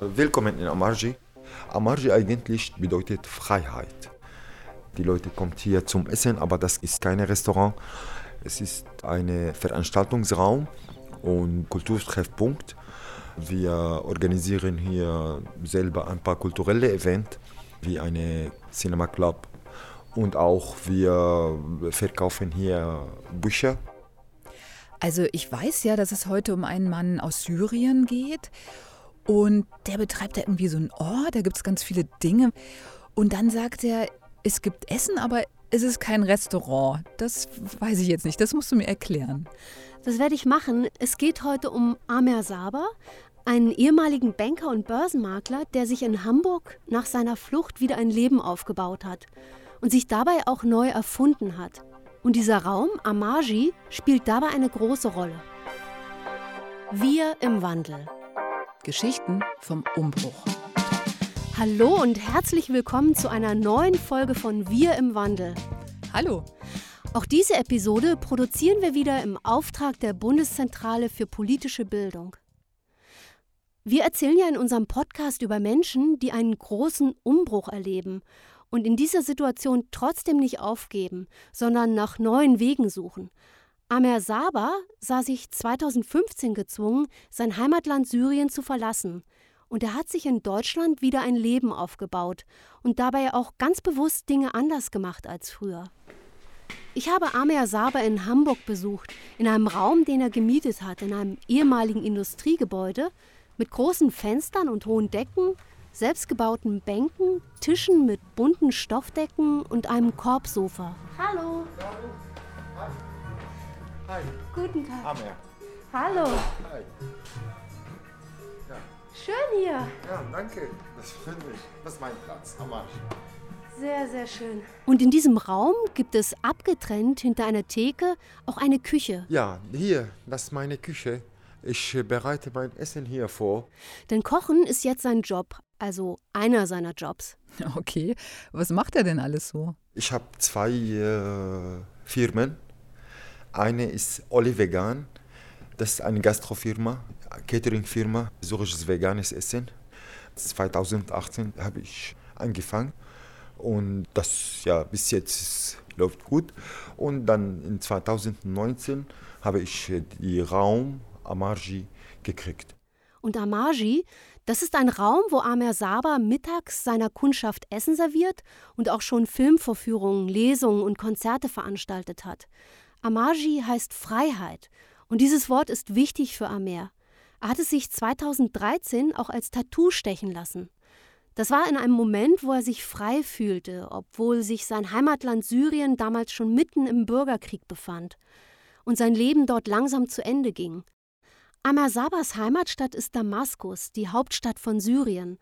Willkommen in Amarji. Amarji eigentlich bedeutet Freiheit. Die Leute kommen hier zum Essen, aber das ist kein Restaurant. Es ist ein Veranstaltungsraum und Kulturtreffpunkt. Wir organisieren hier selber ein paar kulturelle Events, wie eine Cinema Club. Und auch wir verkaufen hier Bücher. Also ich weiß ja, dass es heute um einen Mann aus Syrien geht. Und der betreibt da irgendwie so einen Ort, da gibt es ganz viele Dinge. Und dann sagt er, es gibt Essen, aber es ist kein Restaurant. Das weiß ich jetzt nicht, das musst du mir erklären. Das werde ich machen. Es geht heute um Amer Saber, einen ehemaligen Banker und Börsenmakler, der sich in Hamburg nach seiner Flucht wieder ein Leben aufgebaut hat und sich dabei auch neu erfunden hat. Und dieser Raum, Amaji, spielt dabei eine große Rolle. Wir im Wandel. Geschichten vom Umbruch. Hallo und herzlich willkommen zu einer neuen Folge von Wir im Wandel. Hallo. Auch diese Episode produzieren wir wieder im Auftrag der Bundeszentrale für politische Bildung. Wir erzählen ja in unserem Podcast über Menschen, die einen großen Umbruch erleben und in dieser Situation trotzdem nicht aufgeben, sondern nach neuen Wegen suchen. Amer Saba sah sich 2015 gezwungen, sein Heimatland Syrien zu verlassen. Und er hat sich in Deutschland wieder ein Leben aufgebaut und dabei auch ganz bewusst Dinge anders gemacht als früher. Ich habe Amer Saba in Hamburg besucht, in einem Raum, den er gemietet hat, in einem ehemaligen Industriegebäude mit großen Fenstern und hohen Decken, selbstgebauten Bänken, Tischen mit bunten Stoffdecken und einem Korbsofa. Hallo. Hallo. Hi. Guten Tag. Amer. Hallo. Hi. Ja. Schön hier. Ja, danke. Das finde ich. Das ist mein Platz am Marsch. Sehr, sehr schön. Und in diesem Raum gibt es abgetrennt hinter einer Theke auch eine Küche. Ja, hier, das ist meine Küche. Ich bereite mein Essen hier vor. Denn Kochen ist jetzt sein Job, also einer seiner Jobs. Okay, was macht er denn alles so? Ich habe zwei äh, Firmen eine ist Oli Vegan. Das ist eine Gastrofirma, Cateringfirma, syrisches veganes Essen. 2018 habe ich angefangen und das ja bis jetzt läuft gut. Und dann in 2019 habe ich die Raum Amarji gekriegt. Und Amarji, das ist ein Raum, wo Amer Saba mittags seiner Kundschaft Essen serviert und auch schon Filmvorführungen, Lesungen und Konzerte veranstaltet hat. Amaji heißt Freiheit und dieses Wort ist wichtig für Amer. Er hatte sich 2013 auch als Tattoo stechen lassen. Das war in einem Moment, wo er sich frei fühlte, obwohl sich sein Heimatland Syrien damals schon mitten im Bürgerkrieg befand und sein Leben dort langsam zu Ende ging. Amar Sabas Heimatstadt ist Damaskus, die Hauptstadt von Syrien.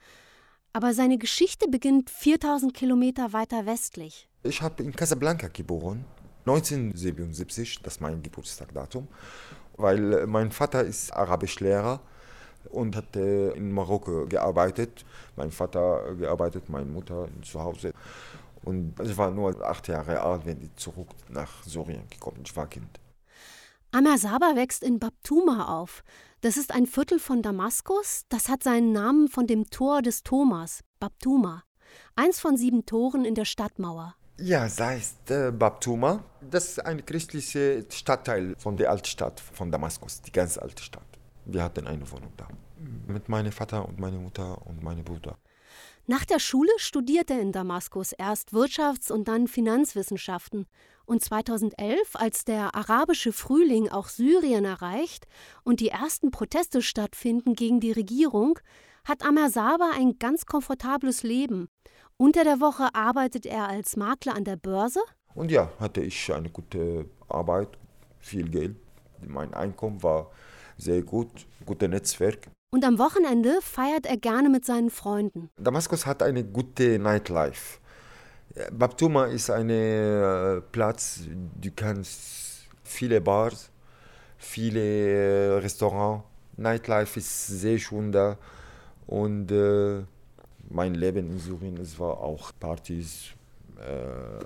Aber seine Geschichte beginnt 4000 Kilometer weiter westlich. Ich habe in Casablanca geboren 1977, das ist mein Geburtstagdatum, weil mein Vater ist Arabischlehrer und hat in Marokko gearbeitet. Mein Vater gearbeitet, meine Mutter zu Hause. Und ich war nur acht Jahre alt, wenn ich zurück nach Syrien gekommen Ich war Kind. Amar Saba wächst in Babtuma auf. Das ist ein Viertel von Damaskus. Das hat seinen Namen von dem Tor des Thomas, Babtuma. Eins von sieben Toren in der Stadtmauer. Ja, das heißt äh, Babtuma. Das ist ein christlicher Stadtteil von der Altstadt von Damaskus, die ganz alte Stadt. Wir hatten eine Wohnung da. Mit meinem Vater und meiner Mutter und meinem Bruder. Nach der Schule studierte er in Damaskus erst Wirtschafts- und dann Finanzwissenschaften. Und 2011, als der arabische Frühling auch Syrien erreicht und die ersten Proteste stattfinden gegen die Regierung, hat Amer Saba ein ganz komfortables Leben. Unter der Woche arbeitet er als Makler an der Börse. Und ja, hatte ich eine gute Arbeit, viel Geld. Mein Einkommen war sehr gut, gutes Netzwerk. Und am Wochenende feiert er gerne mit seinen Freunden. Damaskus hat eine gute Nightlife. Babtuma ist ein äh, Platz, du kannst viele Bars, viele äh, Restaurants. Nightlife ist sehr schön da. Und äh, mein Leben in Syrien, es war auch Partys, äh,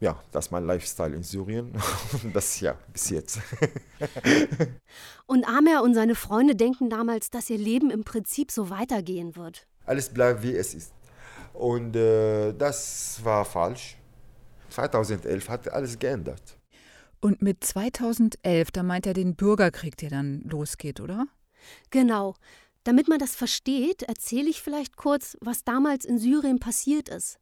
ja, das ist mein Lifestyle in Syrien. Das ja, bis jetzt. und Amer und seine Freunde denken damals, dass ihr Leben im Prinzip so weitergehen wird. Alles bleibt wie es ist. Und äh, das war falsch. 2011 hat alles geändert. Und mit 2011, da meint er den Bürgerkrieg, der dann losgeht, oder? Genau. Damit man das versteht, erzähle ich vielleicht kurz, was damals in Syrien passiert ist.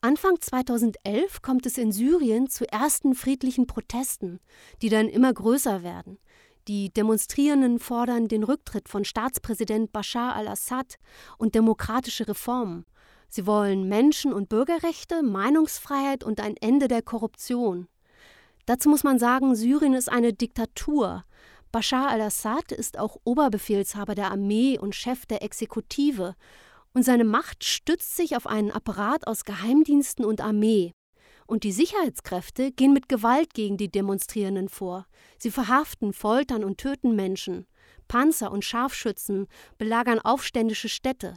Anfang 2011 kommt es in Syrien zu ersten friedlichen Protesten, die dann immer größer werden. Die Demonstrierenden fordern den Rücktritt von Staatspräsident Bashar al-Assad und demokratische Reformen. Sie wollen Menschen- und Bürgerrechte, Meinungsfreiheit und ein Ende der Korruption. Dazu muss man sagen, Syrien ist eine Diktatur. Bashar al-Assad ist auch Oberbefehlshaber der Armee und Chef der Exekutive und seine Macht stützt sich auf einen Apparat aus Geheimdiensten und Armee. Und die Sicherheitskräfte gehen mit Gewalt gegen die Demonstrierenden vor. Sie verhaften, foltern und töten Menschen. Panzer und Scharfschützen belagern aufständische Städte.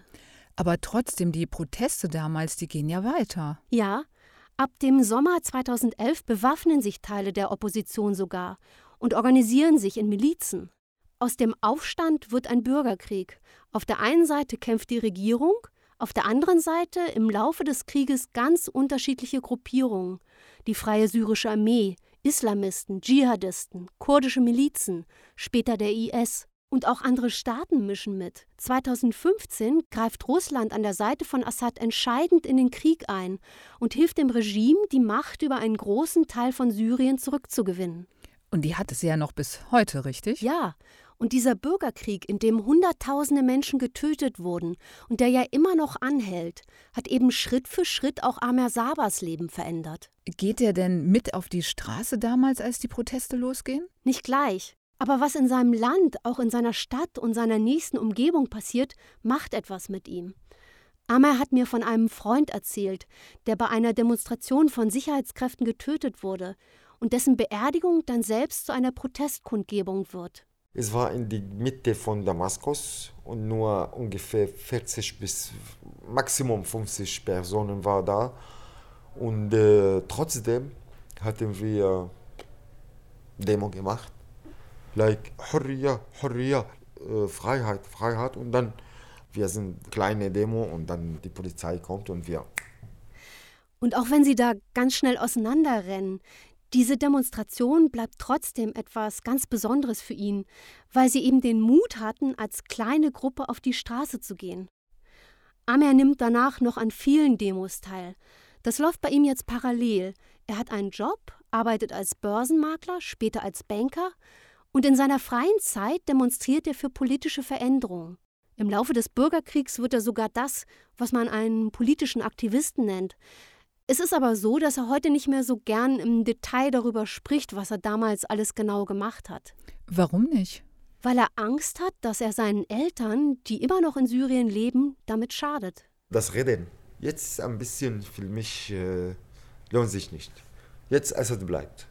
Aber trotzdem, die Proteste damals, die gehen ja weiter. Ja, ab dem Sommer 2011 bewaffnen sich Teile der Opposition sogar und organisieren sich in Milizen. Aus dem Aufstand wird ein Bürgerkrieg. Auf der einen Seite kämpft die Regierung, auf der anderen Seite im Laufe des Krieges ganz unterschiedliche Gruppierungen. Die Freie Syrische Armee, Islamisten, Dschihadisten, kurdische Milizen, später der IS. Und auch andere Staaten mischen mit. 2015 greift Russland an der Seite von Assad entscheidend in den Krieg ein und hilft dem Regime, die Macht über einen großen Teil von Syrien zurückzugewinnen. Und die hat es ja noch bis heute, richtig? Ja, und dieser Bürgerkrieg, in dem Hunderttausende Menschen getötet wurden und der ja immer noch anhält, hat eben Schritt für Schritt auch Amer Sabas Leben verändert. Geht er denn mit auf die Straße damals, als die Proteste losgehen? Nicht gleich. Aber was in seinem Land, auch in seiner Stadt und seiner nächsten Umgebung passiert, macht etwas mit ihm. Amer hat mir von einem Freund erzählt, der bei einer Demonstration von Sicherheitskräften getötet wurde und dessen Beerdigung dann selbst zu einer Protestkundgebung wird. Es war in die Mitte von Damaskus und nur ungefähr 40 bis maximum 50 Personen waren da. Und äh, trotzdem hatten wir Demo gemacht. Like Hurriya, Hurriya, äh, Freiheit, Freiheit. Und dann, wir sind kleine Demo und dann die Polizei kommt und wir. Und auch wenn sie da ganz schnell auseinanderrennen, diese Demonstration bleibt trotzdem etwas ganz Besonderes für ihn, weil sie eben den Mut hatten, als kleine Gruppe auf die Straße zu gehen. Amer nimmt danach noch an vielen Demos teil. Das läuft bei ihm jetzt parallel. Er hat einen Job, arbeitet als Börsenmakler, später als Banker und in seiner freien Zeit demonstriert er für politische Veränderungen. Im Laufe des Bürgerkriegs wird er sogar das, was man einen politischen Aktivisten nennt. Es ist aber so, dass er heute nicht mehr so gern im Detail darüber spricht, was er damals alles genau gemacht hat. Warum nicht? Weil er Angst hat, dass er seinen Eltern, die immer noch in Syrien leben, damit schadet. Das Reden. Jetzt ein bisschen für mich äh, lohnt sich nicht. Jetzt Assad bleibt.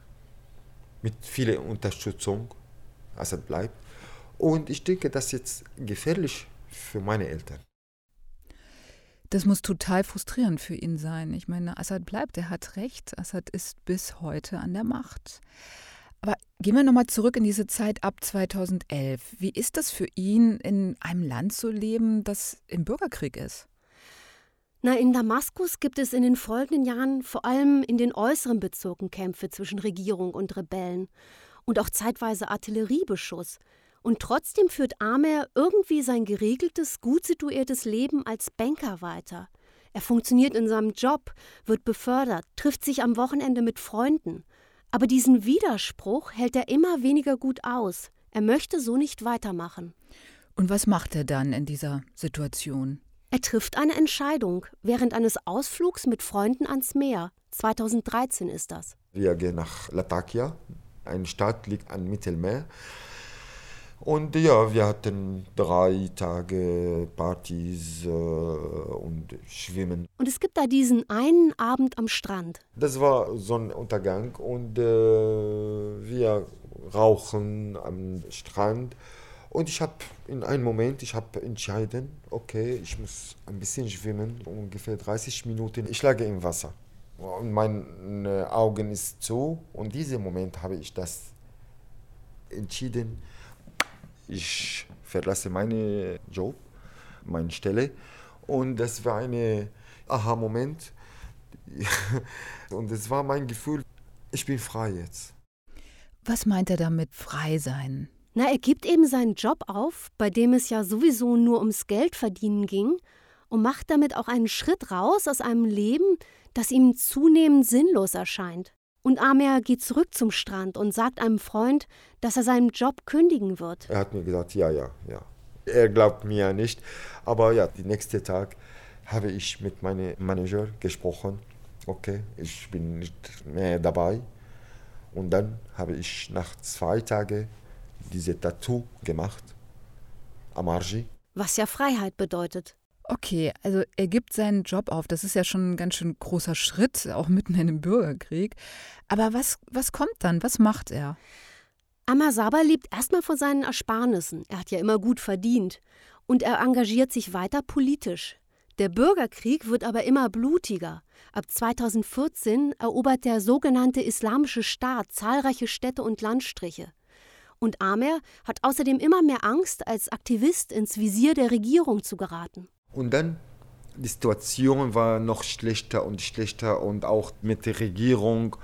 Mit viel Unterstützung. Assad bleibt. Und ich denke, das ist jetzt gefährlich für meine Eltern. Das muss total frustrierend für ihn sein. Ich meine, Assad bleibt, er hat recht. Assad ist bis heute an der Macht. Aber gehen wir nochmal zurück in diese Zeit ab 2011. Wie ist das für ihn, in einem Land zu leben, das im Bürgerkrieg ist? Na, in Damaskus gibt es in den folgenden Jahren vor allem in den äußeren Bezirken Kämpfe zwischen Regierung und Rebellen und auch zeitweise Artilleriebeschuss. Und trotzdem führt Amer irgendwie sein geregeltes, gut situiertes Leben als Banker weiter. Er funktioniert in seinem Job, wird befördert, trifft sich am Wochenende mit Freunden. Aber diesen Widerspruch hält er immer weniger gut aus. Er möchte so nicht weitermachen. Und was macht er dann in dieser Situation? Er trifft eine Entscheidung während eines Ausflugs mit Freunden ans Meer. 2013 ist das. Wir gehen nach Latakia. Eine Stadt liegt am Mittelmeer. Und ja, wir hatten drei Tage Partys äh, und Schwimmen. Und es gibt da diesen einen Abend am Strand. Das war Sonnenuntergang und äh, wir rauchen am Strand. Und ich habe in einem Moment, ich habe entschieden, okay, ich muss ein bisschen schwimmen, ungefähr 30 Minuten. Ich lag im Wasser. Und meine Augen ist zu. Und in diesem Moment habe ich das entschieden, ich verlasse meinen Job, meine Stelle. Und das war ein Aha-Moment. Und es war mein Gefühl, ich bin frei jetzt. Was meint er damit frei sein? Na, er gibt eben seinen Job auf, bei dem es ja sowieso nur ums Geld verdienen ging, und macht damit auch einen Schritt raus aus einem Leben, das ihm zunehmend sinnlos erscheint. Und Amer geht zurück zum Strand und sagt einem Freund, dass er seinen Job kündigen wird. Er hat mir gesagt, ja, ja, ja. Er glaubt mir ja nicht. Aber ja, den nächsten Tag habe ich mit meinem Manager gesprochen. Okay, ich bin nicht mehr dabei. Und dann habe ich nach zwei Tagen diese Tattoo gemacht. Amarji. Was ja Freiheit bedeutet. Okay, also er gibt seinen Job auf. Das ist ja schon ein ganz schön großer Schritt, auch mitten in einem Bürgerkrieg. Aber was, was kommt dann? Was macht er? Amasaba lebt erstmal von seinen Ersparnissen. Er hat ja immer gut verdient. Und er engagiert sich weiter politisch. Der Bürgerkrieg wird aber immer blutiger. Ab 2014 erobert der sogenannte Islamische Staat zahlreiche Städte und Landstriche. Und Amer hat außerdem immer mehr Angst, als Aktivist ins Visier der Regierung zu geraten. Und dann, die Situation war noch schlechter und schlechter und auch mit der Regierung.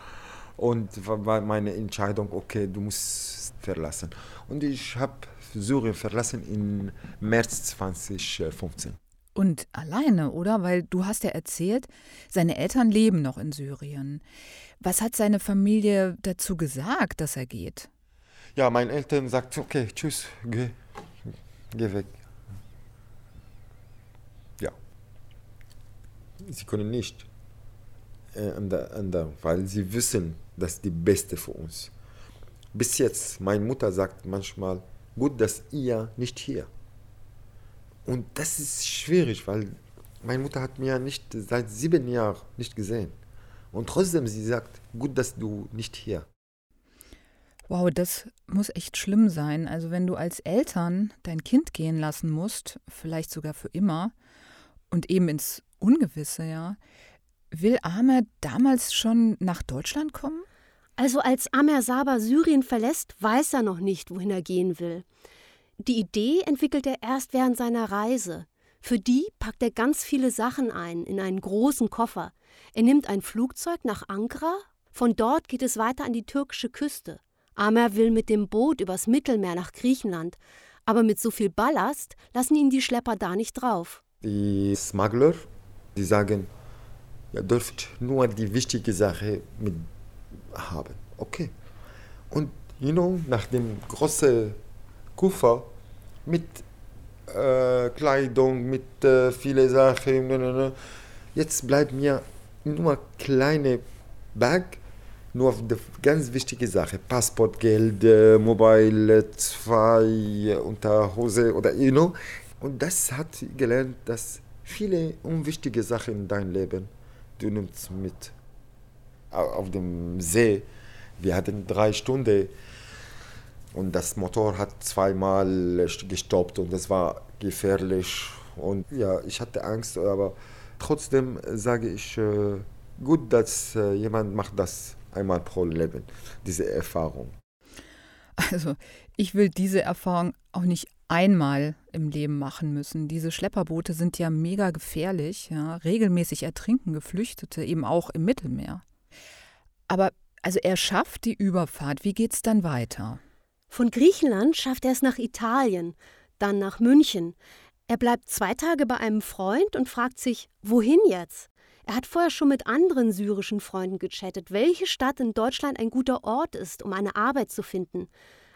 Und war meine Entscheidung, okay, du musst verlassen. Und ich habe Syrien verlassen im März 2015. Und alleine, oder? Weil du hast ja erzählt, seine Eltern leben noch in Syrien. Was hat seine Familie dazu gesagt, dass er geht? Ja, meine Eltern sagten, okay, tschüss, geh, geh weg. Sie können nicht äh, ändern, weil sie wissen, das ist die Beste für uns. Bis jetzt, meine Mutter sagt manchmal, gut, dass ihr nicht hier. Und das ist schwierig, weil meine Mutter hat mir nicht seit sieben Jahren nicht gesehen. Und trotzdem, sie sagt, gut, dass du nicht hier. Wow, das muss echt schlimm sein. Also wenn du als Eltern dein Kind gehen lassen musst, vielleicht sogar für immer, und eben ins Ungewisse, ja. Will Amer damals schon nach Deutschland kommen? Also als Amer Saba Syrien verlässt, weiß er noch nicht, wohin er gehen will. Die Idee entwickelt er erst während seiner Reise. Für die packt er ganz viele Sachen ein in einen großen Koffer. Er nimmt ein Flugzeug nach Ankara, von dort geht es weiter an die türkische Küste. Amer will mit dem Boot übers Mittelmeer nach Griechenland, aber mit so viel Ballast lassen ihn die Schlepper da nicht drauf. Die Smuggler die sagen, ihr dürft nur die wichtige Sache mit haben. Okay. Und you know, nach dem großen Koffer mit äh, Kleidung, mit äh, vielen Sachen, ne, ne, ne. jetzt bleibt mir nur kleine Bag, nur die ganz wichtige Sache, Passport, Geld, äh, Mobile, zwei Unterhose oder you know. Und das hat gelernt, dass viele unwichtige Sachen in deinem Leben, du nimmst mit. Auf dem See, wir hatten drei Stunden und das Motor hat zweimal gestoppt und es war gefährlich. Und ja, ich hatte Angst, aber trotzdem sage ich, äh, gut, dass äh, jemand macht das einmal pro Leben, diese Erfahrung. Also ich will diese Erfahrung auch nicht einmal im Leben machen müssen. Diese Schlepperboote sind ja mega gefährlich. Ja. Regelmäßig ertrinken Geflüchtete, eben auch im Mittelmeer. Aber also er schafft die Überfahrt. Wie geht's dann weiter? Von Griechenland schafft er es nach Italien, dann nach München. Er bleibt zwei Tage bei einem Freund und fragt sich, wohin jetzt? Er hat vorher schon mit anderen syrischen Freunden gechattet, welche Stadt in Deutschland ein guter Ort ist, um eine Arbeit zu finden.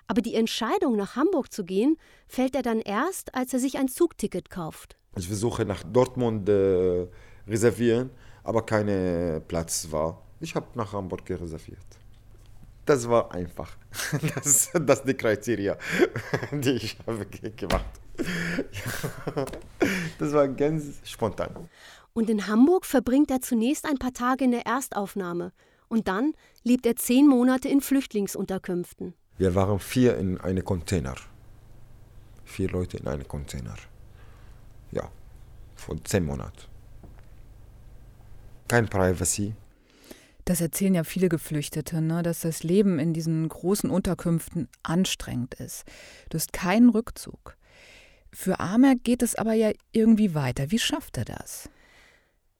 Aber die Entscheidung, nach Hamburg zu gehen, fällt er dann erst, als er sich ein Zugticket kauft. Ich versuche nach Dortmund äh, reservieren, aber kein Platz war. Ich habe nach Hamburg reserviert. Das war einfach. Das, das ist die Kriterien, die ich habe gemacht. Das war ganz spontan. Und in Hamburg verbringt er zunächst ein paar Tage in der Erstaufnahme. Und dann lebt er zehn Monate in Flüchtlingsunterkünften. Wir waren vier in einem Container. Vier Leute in einem Container. Ja, vor zehn Monaten. Kein Privacy. Das erzählen ja viele Geflüchtete, ne, dass das Leben in diesen großen Unterkünften anstrengend ist. Du hast keinen Rückzug. Für Amer geht es aber ja irgendwie weiter. Wie schafft er das?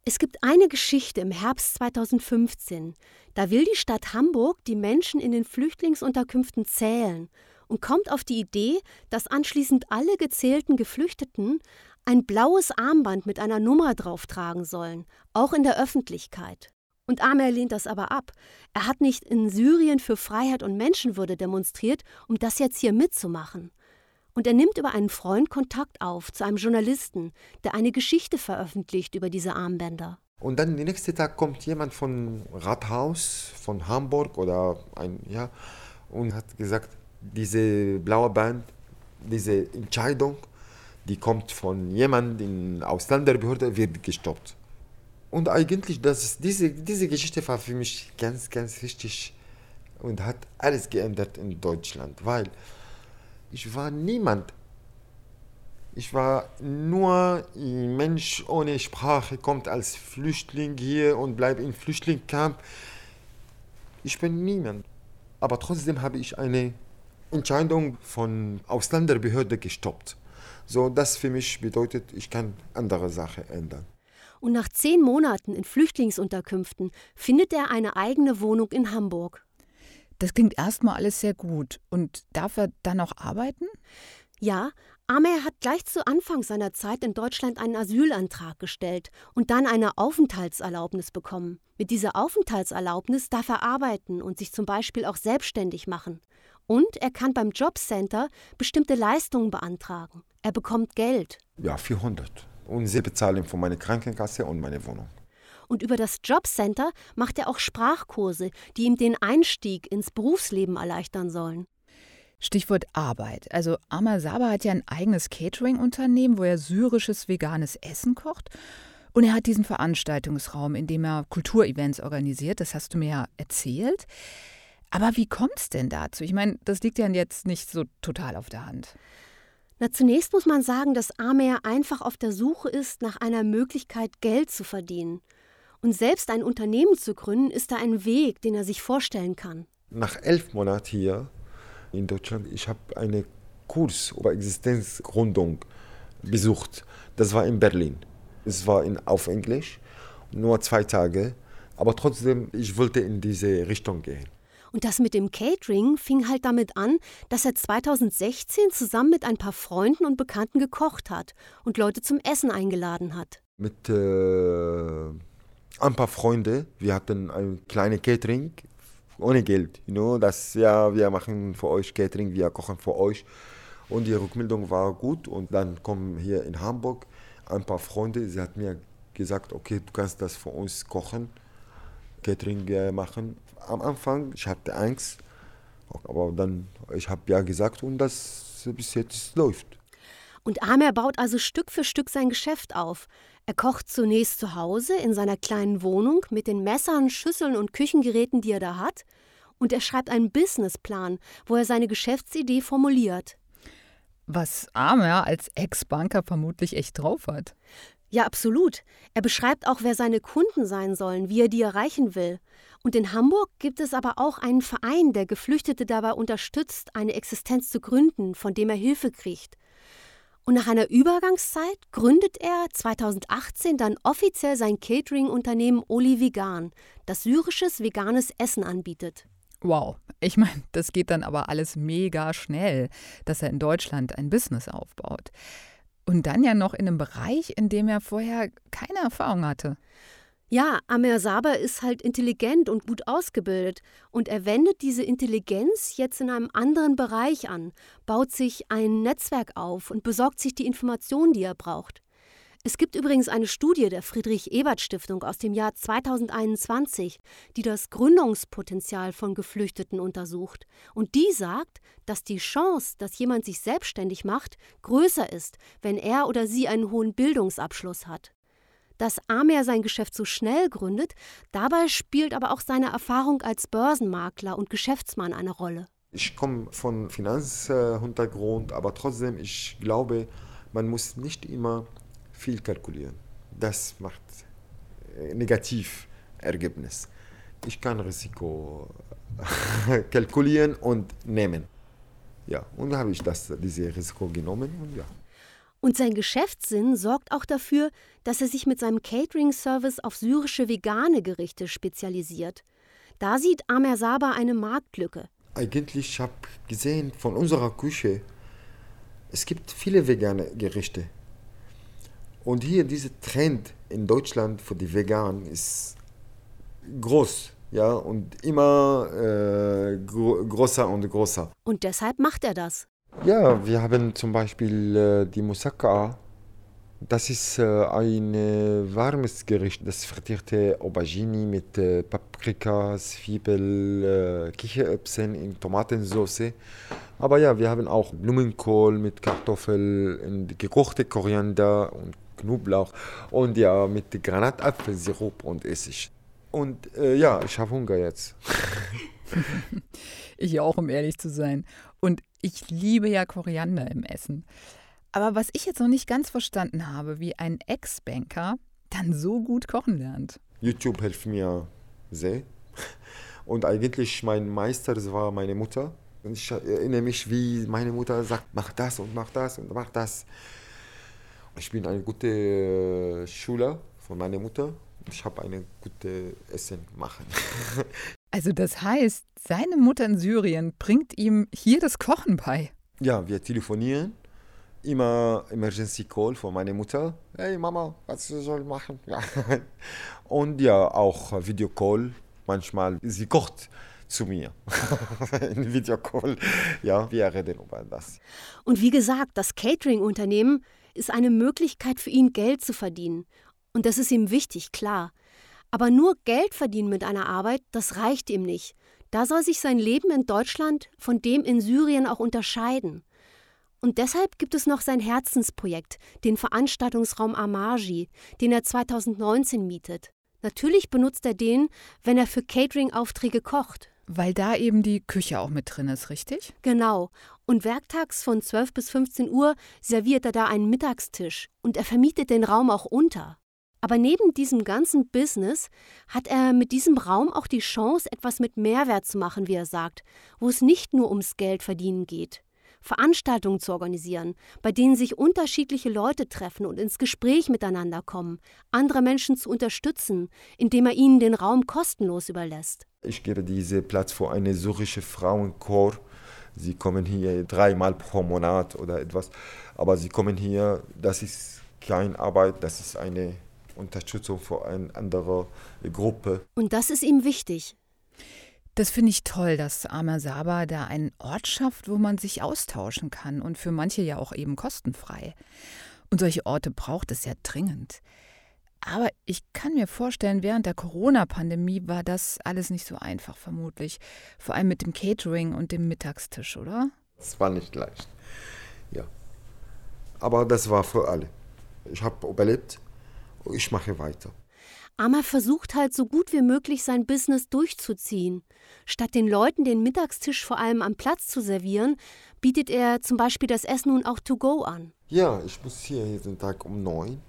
Es gibt eine Geschichte im Herbst 2015. Da will die Stadt Hamburg die Menschen in den Flüchtlingsunterkünften zählen und kommt auf die Idee, dass anschließend alle gezählten Geflüchteten ein blaues Armband mit einer Nummer drauf tragen sollen, auch in der Öffentlichkeit. Und Amer lehnt das aber ab. Er hat nicht in Syrien für Freiheit und Menschenwürde demonstriert, um das jetzt hier mitzumachen. Und er nimmt über einen Freund Kontakt auf zu einem Journalisten, der eine Geschichte veröffentlicht über diese Armbänder. Und dann den nächsten Tag kommt jemand von Rathaus, von Hamburg oder ein, ja, und hat gesagt, diese blaue Band, diese Entscheidung, die kommt von jemandem in Ausländerbehörde, wird gestoppt. Und eigentlich, das, diese, diese Geschichte war für mich ganz, ganz wichtig und hat alles geändert in Deutschland, weil ich war niemand. Ich war nur ein Mensch ohne Sprache, kommt als Flüchtling hier und bleibt im Flüchtlingscamp. Ich bin niemand. Aber trotzdem habe ich eine Entscheidung von Ausländerbehörde gestoppt. So, das für mich bedeutet, ich kann andere Sachen ändern. Und nach zehn Monaten in Flüchtlingsunterkünften findet er eine eigene Wohnung in Hamburg. Das klingt erstmal alles sehr gut. Und darf er dann auch arbeiten? Ja, Amer hat gleich zu Anfang seiner Zeit in Deutschland einen Asylantrag gestellt und dann eine Aufenthaltserlaubnis bekommen. Mit dieser Aufenthaltserlaubnis darf er arbeiten und sich zum Beispiel auch selbstständig machen. Und er kann beim Jobcenter bestimmte Leistungen beantragen. Er bekommt Geld. Ja, 400. Und sie bezahlen von meiner Krankenkasse und meine Wohnung. Und über das Jobcenter macht er auch Sprachkurse, die ihm den Einstieg ins Berufsleben erleichtern sollen. Stichwort Arbeit. Also Amar Saba hat ja ein eigenes Catering-Unternehmen, wo er syrisches veganes Essen kocht. Und er hat diesen Veranstaltungsraum, in dem er Kulturevents organisiert. Das hast du mir ja erzählt. Aber wie kommt es denn dazu? Ich meine, das liegt ja jetzt nicht so total auf der Hand. Na, zunächst muss man sagen, dass Amer einfach auf der Suche ist nach einer Möglichkeit, Geld zu verdienen. Und selbst ein Unternehmen zu gründen, ist da ein Weg, den er sich vorstellen kann. Nach elf Monaten hier in Deutschland, ich habe einen Kurs über Existenzgründung besucht. Das war in Berlin. Es war in, auf Englisch, nur zwei Tage. Aber trotzdem, ich wollte in diese Richtung gehen. Und das mit dem Catering fing halt damit an, dass er 2016 zusammen mit ein paar Freunden und Bekannten gekocht hat und Leute zum Essen eingeladen hat. Mit äh, ein paar Freunde. Wir hatten ein kleines Catering ohne Geld. You know, dass ja, wir machen für euch Catering, wir kochen für euch. Und die Rückmeldung war gut. Und dann kommen hier in Hamburg ein paar Freunde. Sie hat mir gesagt, okay, du kannst das für uns kochen, Catering äh, machen. Am Anfang, ich hatte Angst, aber dann, ich habe ja gesagt und das bis jetzt läuft. Und Amer baut also Stück für Stück sein Geschäft auf. Er kocht zunächst zu Hause in seiner kleinen Wohnung mit den Messern, Schüsseln und Küchengeräten, die er da hat. Und er schreibt einen Businessplan, wo er seine Geschäftsidee formuliert. Was Amer als Ex-Banker vermutlich echt drauf hat. Ja, absolut. Er beschreibt auch, wer seine Kunden sein sollen, wie er die erreichen will. Und in Hamburg gibt es aber auch einen Verein, der Geflüchtete dabei unterstützt, eine Existenz zu gründen, von dem er Hilfe kriegt. Und nach einer Übergangszeit gründet er 2018 dann offiziell sein Catering-Unternehmen Oli Vegan, das syrisches veganes Essen anbietet. Wow, ich meine, das geht dann aber alles mega schnell, dass er in Deutschland ein Business aufbaut. Und dann ja noch in einem Bereich, in dem er vorher keine Erfahrung hatte. Ja, Amer Saber ist halt intelligent und gut ausgebildet und er wendet diese Intelligenz jetzt in einem anderen Bereich an, baut sich ein Netzwerk auf und besorgt sich die Informationen, die er braucht. Es gibt übrigens eine Studie der Friedrich-Ebert-Stiftung aus dem Jahr 2021, die das Gründungspotenzial von Geflüchteten untersucht. Und die sagt, dass die Chance, dass jemand sich selbstständig macht, größer ist, wenn er oder sie einen hohen Bildungsabschluss hat dass Amer sein Geschäft so schnell gründet, dabei spielt aber auch seine Erfahrung als Börsenmakler und Geschäftsmann eine Rolle. Ich komme von Finanzhintergrund, aber trotzdem, ich glaube, man muss nicht immer viel kalkulieren. Das macht äh, Negativergebnis. Ich kann Risiko kalkulieren und nehmen. Ja, und da habe ich das, diese Risiko genommen und ja. Und sein Geschäftssinn sorgt auch dafür, dass er sich mit seinem Catering-Service auf syrische vegane Gerichte spezialisiert. Da sieht Amer Saba eine Marktlücke. Eigentlich habe ich gesehen von unserer Küche, es gibt viele vegane Gerichte. Und hier dieser Trend in Deutschland für die Veganen ist groß. Ja, und immer äh, gro größer und größer. Und deshalb macht er das. Ja, wir haben zum Beispiel äh, die Moussaka. Das ist äh, ein äh, warmes Gericht, das frittierte Aubergine mit äh, Paprika, Zwiebel, äh, Kichererbsen in Tomatensauce. Aber ja, wir haben auch Blumenkohl mit Kartoffel, gekochte Koriander und Knoblauch und ja, mit Granatapfelsirup und Essig. Und äh, ja, ich habe Hunger jetzt. ich auch, um ehrlich zu sein. Und ich liebe ja Koriander im Essen. Aber was ich jetzt noch nicht ganz verstanden habe, wie ein Ex-Banker dann so gut kochen lernt. YouTube hilft mir sehr. Und eigentlich mein Meister, das war meine Mutter. Und ich erinnere mich, wie meine Mutter sagt, mach das und mach das und mach das. Ich bin ein guter äh, Schüler von meiner Mutter. Ich habe eine gute Essen machen. also das heißt, seine Mutter in Syrien bringt ihm hier das Kochen bei. Ja, wir telefonieren. Immer Emergency Call von meiner Mutter. Hey Mama, was soll ich machen? Ja. Und ja, auch Videocall. Manchmal, sie kocht zu mir. in Videocall. Ja, wir reden über das. Und wie gesagt, das Catering-Unternehmen ist eine Möglichkeit für ihn, Geld zu verdienen. Und das ist ihm wichtig, klar. Aber nur Geld verdienen mit einer Arbeit, das reicht ihm nicht. Da soll sich sein Leben in Deutschland von dem in Syrien auch unterscheiden. Und deshalb gibt es noch sein Herzensprojekt, den Veranstaltungsraum Amaji, den er 2019 mietet. Natürlich benutzt er den, wenn er für Catering-Aufträge kocht. Weil da eben die Küche auch mit drin ist, richtig? Genau. Und werktags von 12 bis 15 Uhr serviert er da einen Mittagstisch und er vermietet den Raum auch unter. Aber neben diesem ganzen Business hat er mit diesem Raum auch die Chance, etwas mit Mehrwert zu machen, wie er sagt, wo es nicht nur ums Geld verdienen geht. Veranstaltungen zu organisieren, bei denen sich unterschiedliche Leute treffen und ins Gespräch miteinander kommen, andere Menschen zu unterstützen, indem er ihnen den Raum kostenlos überlässt. Ich gebe diese Platz für eine syrische Frauenchor. Sie kommen hier dreimal pro Monat oder etwas, aber sie kommen hier, das ist keine Arbeit, das ist eine Unterstützung für eine andere Gruppe. Und das ist ihm wichtig. Das finde ich toll, dass Amar Saba da einen Ort schafft, wo man sich austauschen kann und für manche ja auch eben kostenfrei. Und solche Orte braucht es ja dringend. Aber ich kann mir vorstellen, während der Corona-Pandemie war das alles nicht so einfach, vermutlich. Vor allem mit dem Catering und dem Mittagstisch, oder? Es war nicht leicht. Ja. Aber das war für alle. Ich habe überlebt. Ich mache weiter. Amar versucht halt so gut wie möglich sein Business durchzuziehen. Statt den Leuten den Mittagstisch vor allem am Platz zu servieren, bietet er zum Beispiel das Essen nun auch to go an. Ja, ich muss hier jeden Tag um neun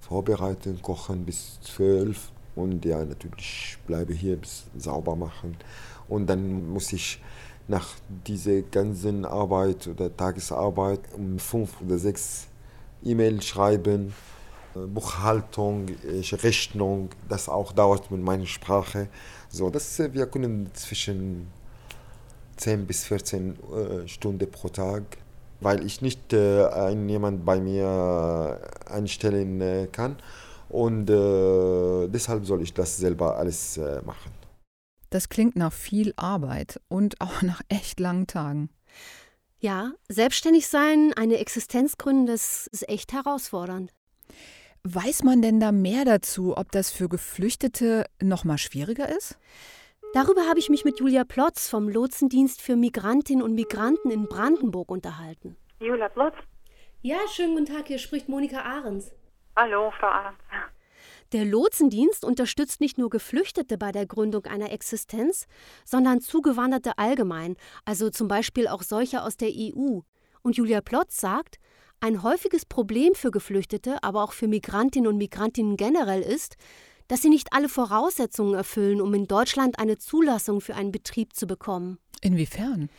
vorbereiten, kochen bis zwölf und ja, natürlich bleibe hier bis sauber machen. Und dann muss ich nach dieser ganzen Arbeit oder Tagesarbeit um fünf oder sechs E-Mail schreiben Buchhaltung, Rechnung, das auch dauert mit meiner Sprache. So, das, wir können zwischen 10 bis 14 äh, Stunden pro Tag, weil ich nicht äh, einen jemand bei mir einstellen äh, kann und äh, deshalb soll ich das selber alles äh, machen. Das klingt nach viel Arbeit und auch nach echt langen Tagen. Ja, selbstständig sein, eine Existenz gründen, das ist echt herausfordernd. Weiß man denn da mehr dazu, ob das für Geflüchtete noch mal schwieriger ist? Darüber habe ich mich mit Julia Plotz vom Lotsendienst für Migrantinnen und Migranten in Brandenburg unterhalten. Julia Plotz? Ja, schönen guten Tag, hier spricht Monika Ahrens. Hallo, Frau Ahrens. Der Lotsendienst unterstützt nicht nur Geflüchtete bei der Gründung einer Existenz, sondern Zugewanderte allgemein, also zum Beispiel auch solche aus der EU. Und Julia Plotz sagt, ein häufiges Problem für Geflüchtete, aber auch für Migrantinnen und Migrantinnen generell ist, dass sie nicht alle Voraussetzungen erfüllen, um in Deutschland eine Zulassung für einen Betrieb zu bekommen. Inwiefern?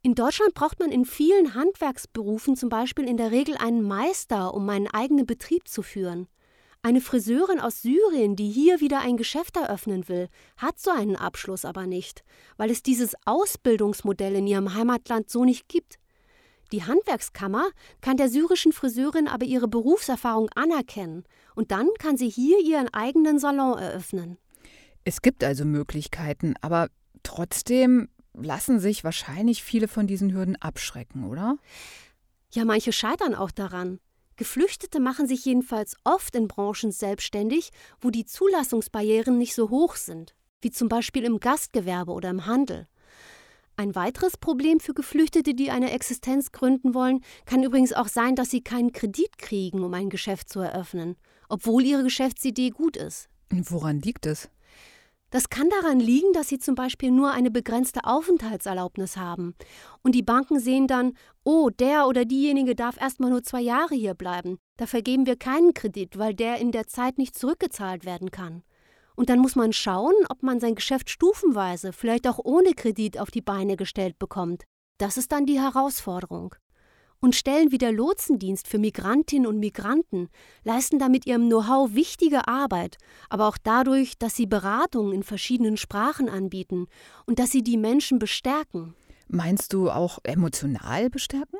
In Deutschland braucht man in vielen Handwerksberufen zum Beispiel in der Regel einen Meister, um einen eigenen Betrieb zu führen. Eine Friseurin aus Syrien, die hier wieder ein Geschäft eröffnen will, hat so einen Abschluss aber nicht, weil es dieses Ausbildungsmodell in ihrem Heimatland so nicht gibt. Die Handwerkskammer kann der syrischen Friseurin aber ihre Berufserfahrung anerkennen und dann kann sie hier ihren eigenen Salon eröffnen. Es gibt also Möglichkeiten, aber trotzdem lassen sich wahrscheinlich viele von diesen Hürden abschrecken, oder? Ja, manche scheitern auch daran. Geflüchtete machen sich jedenfalls oft in Branchen selbstständig, wo die Zulassungsbarrieren nicht so hoch sind, wie zum Beispiel im Gastgewerbe oder im Handel. Ein weiteres Problem für Geflüchtete, die eine Existenz gründen wollen, kann übrigens auch sein, dass sie keinen Kredit kriegen, um ein Geschäft zu eröffnen, obwohl ihre Geschäftsidee gut ist. Woran liegt es? Das kann daran liegen, dass sie zum Beispiel nur eine begrenzte Aufenthaltserlaubnis haben. Und die Banken sehen dann, oh, der oder diejenige darf erstmal nur zwei Jahre hier bleiben. Da vergeben wir keinen Kredit, weil der in der Zeit nicht zurückgezahlt werden kann. Und dann muss man schauen, ob man sein Geschäft stufenweise, vielleicht auch ohne Kredit auf die Beine gestellt bekommt. Das ist dann die Herausforderung und Stellen wie der Lotsendienst für Migrantinnen und Migranten leisten da mit ihrem Know-how wichtige Arbeit, aber auch dadurch, dass sie Beratungen in verschiedenen Sprachen anbieten und dass sie die Menschen bestärken. Meinst du auch emotional bestärken?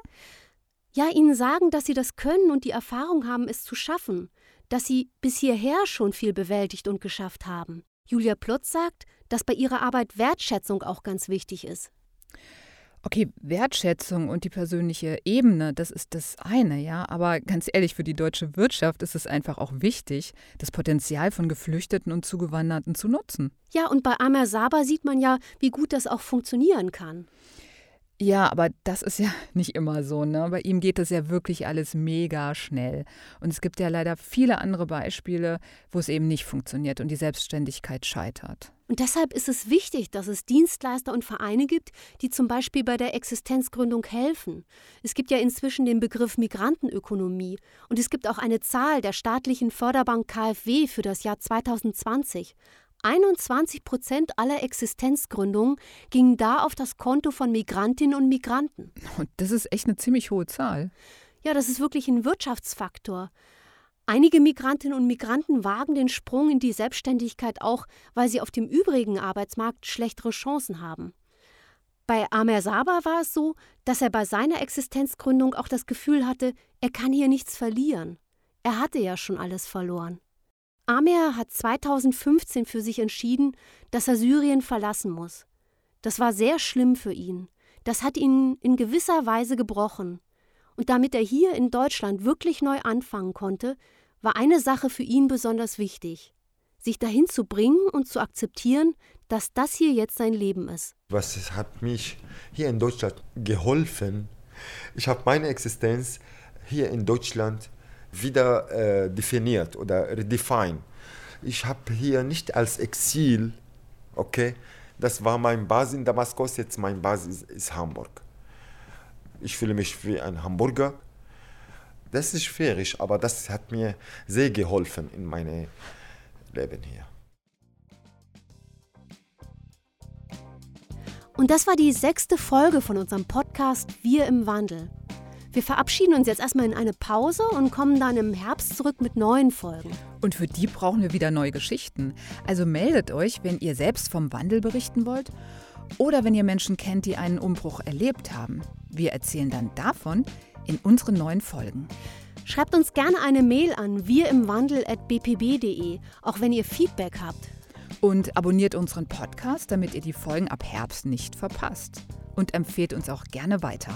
Ja, ihnen sagen, dass sie das können und die Erfahrung haben, es zu schaffen, dass sie bis hierher schon viel bewältigt und geschafft haben. Julia Plotz sagt, dass bei ihrer Arbeit Wertschätzung auch ganz wichtig ist. Okay, Wertschätzung und die persönliche Ebene, das ist das eine, ja. Aber ganz ehrlich, für die deutsche Wirtschaft ist es einfach auch wichtig, das Potenzial von Geflüchteten und Zugewanderten zu nutzen. Ja, und bei Amer Saba sieht man ja, wie gut das auch funktionieren kann. Ja, aber das ist ja nicht immer so. Ne? Bei ihm geht das ja wirklich alles mega schnell. Und es gibt ja leider viele andere Beispiele, wo es eben nicht funktioniert und die Selbstständigkeit scheitert. Und deshalb ist es wichtig, dass es Dienstleister und Vereine gibt, die zum Beispiel bei der Existenzgründung helfen. Es gibt ja inzwischen den Begriff Migrantenökonomie und es gibt auch eine Zahl der staatlichen Förderbank KfW für das Jahr 2020. 21 Prozent aller Existenzgründungen gingen da auf das Konto von Migrantinnen und Migranten. Und das ist echt eine ziemlich hohe Zahl. Ja, das ist wirklich ein Wirtschaftsfaktor. Einige Migrantinnen und Migranten wagen den Sprung in die Selbstständigkeit auch, weil sie auf dem übrigen Arbeitsmarkt schlechtere Chancen haben. Bei Amer Saba war es so, dass er bei seiner Existenzgründung auch das Gefühl hatte, er kann hier nichts verlieren. Er hatte ja schon alles verloren. Amer hat 2015 für sich entschieden, dass er Syrien verlassen muss. Das war sehr schlimm für ihn. Das hat ihn in gewisser Weise gebrochen. Und damit er hier in Deutschland wirklich neu anfangen konnte, war eine Sache für ihn besonders wichtig. Sich dahin zu bringen und zu akzeptieren, dass das hier jetzt sein Leben ist. Was hat mich hier in Deutschland geholfen? Ich habe meine Existenz hier in Deutschland wieder äh, definiert oder redefined. Ich habe hier nicht als Exil, okay, das war mein Basis in Damaskus, jetzt mein Basis ist Hamburg. Ich fühle mich wie ein Hamburger. Das ist schwierig, aber das hat mir sehr geholfen in meinem Leben hier. Und das war die sechste Folge von unserem Podcast Wir im Wandel. Wir verabschieden uns jetzt erstmal in eine Pause und kommen dann im Herbst zurück mit neuen Folgen. Und für die brauchen wir wieder neue Geschichten. Also meldet euch, wenn ihr selbst vom Wandel berichten wollt oder wenn ihr Menschen kennt, die einen Umbruch erlebt haben. Wir erzählen dann davon in unseren neuen Folgen. Schreibt uns gerne eine Mail an wirimwandel.bpb.de, auch wenn ihr Feedback habt. Und abonniert unseren Podcast, damit ihr die Folgen ab Herbst nicht verpasst und empfehlt uns auch gerne weiter.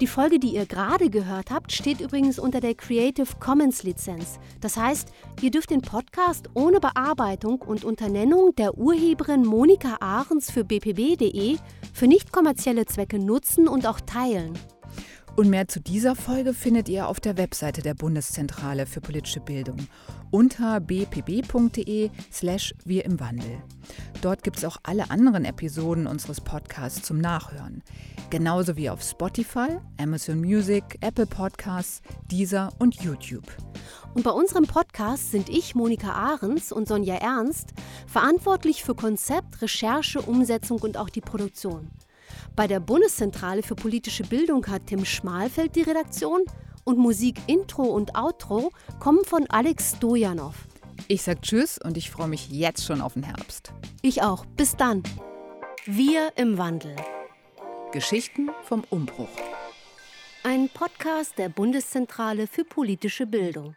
Die Folge, die ihr gerade gehört habt, steht übrigens unter der Creative Commons Lizenz. Das heißt, ihr dürft den Podcast ohne Bearbeitung und unter Nennung der Urheberin Monika Ahrens für bpb.de für nicht kommerzielle Zwecke nutzen und auch teilen. Und mehr zu dieser Folge findet ihr auf der Webseite der Bundeszentrale für politische Bildung unter bpb.de slash wir im Wandel. Dort gibt es auch alle anderen Episoden unseres Podcasts zum Nachhören. Genauso wie auf Spotify, Amazon Music, Apple Podcasts, Deezer und YouTube. Und bei unserem Podcast sind ich, Monika Ahrens und Sonja Ernst, verantwortlich für Konzept, Recherche, Umsetzung und auch die Produktion. Bei der Bundeszentrale für politische Bildung hat Tim Schmalfeld die Redaktion und Musik Intro und Outro kommen von Alex Stojanov. Ich sag Tschüss und ich freue mich jetzt schon auf den Herbst. Ich auch. Bis dann. Wir im Wandel. Geschichten vom Umbruch. Ein Podcast der Bundeszentrale für politische Bildung.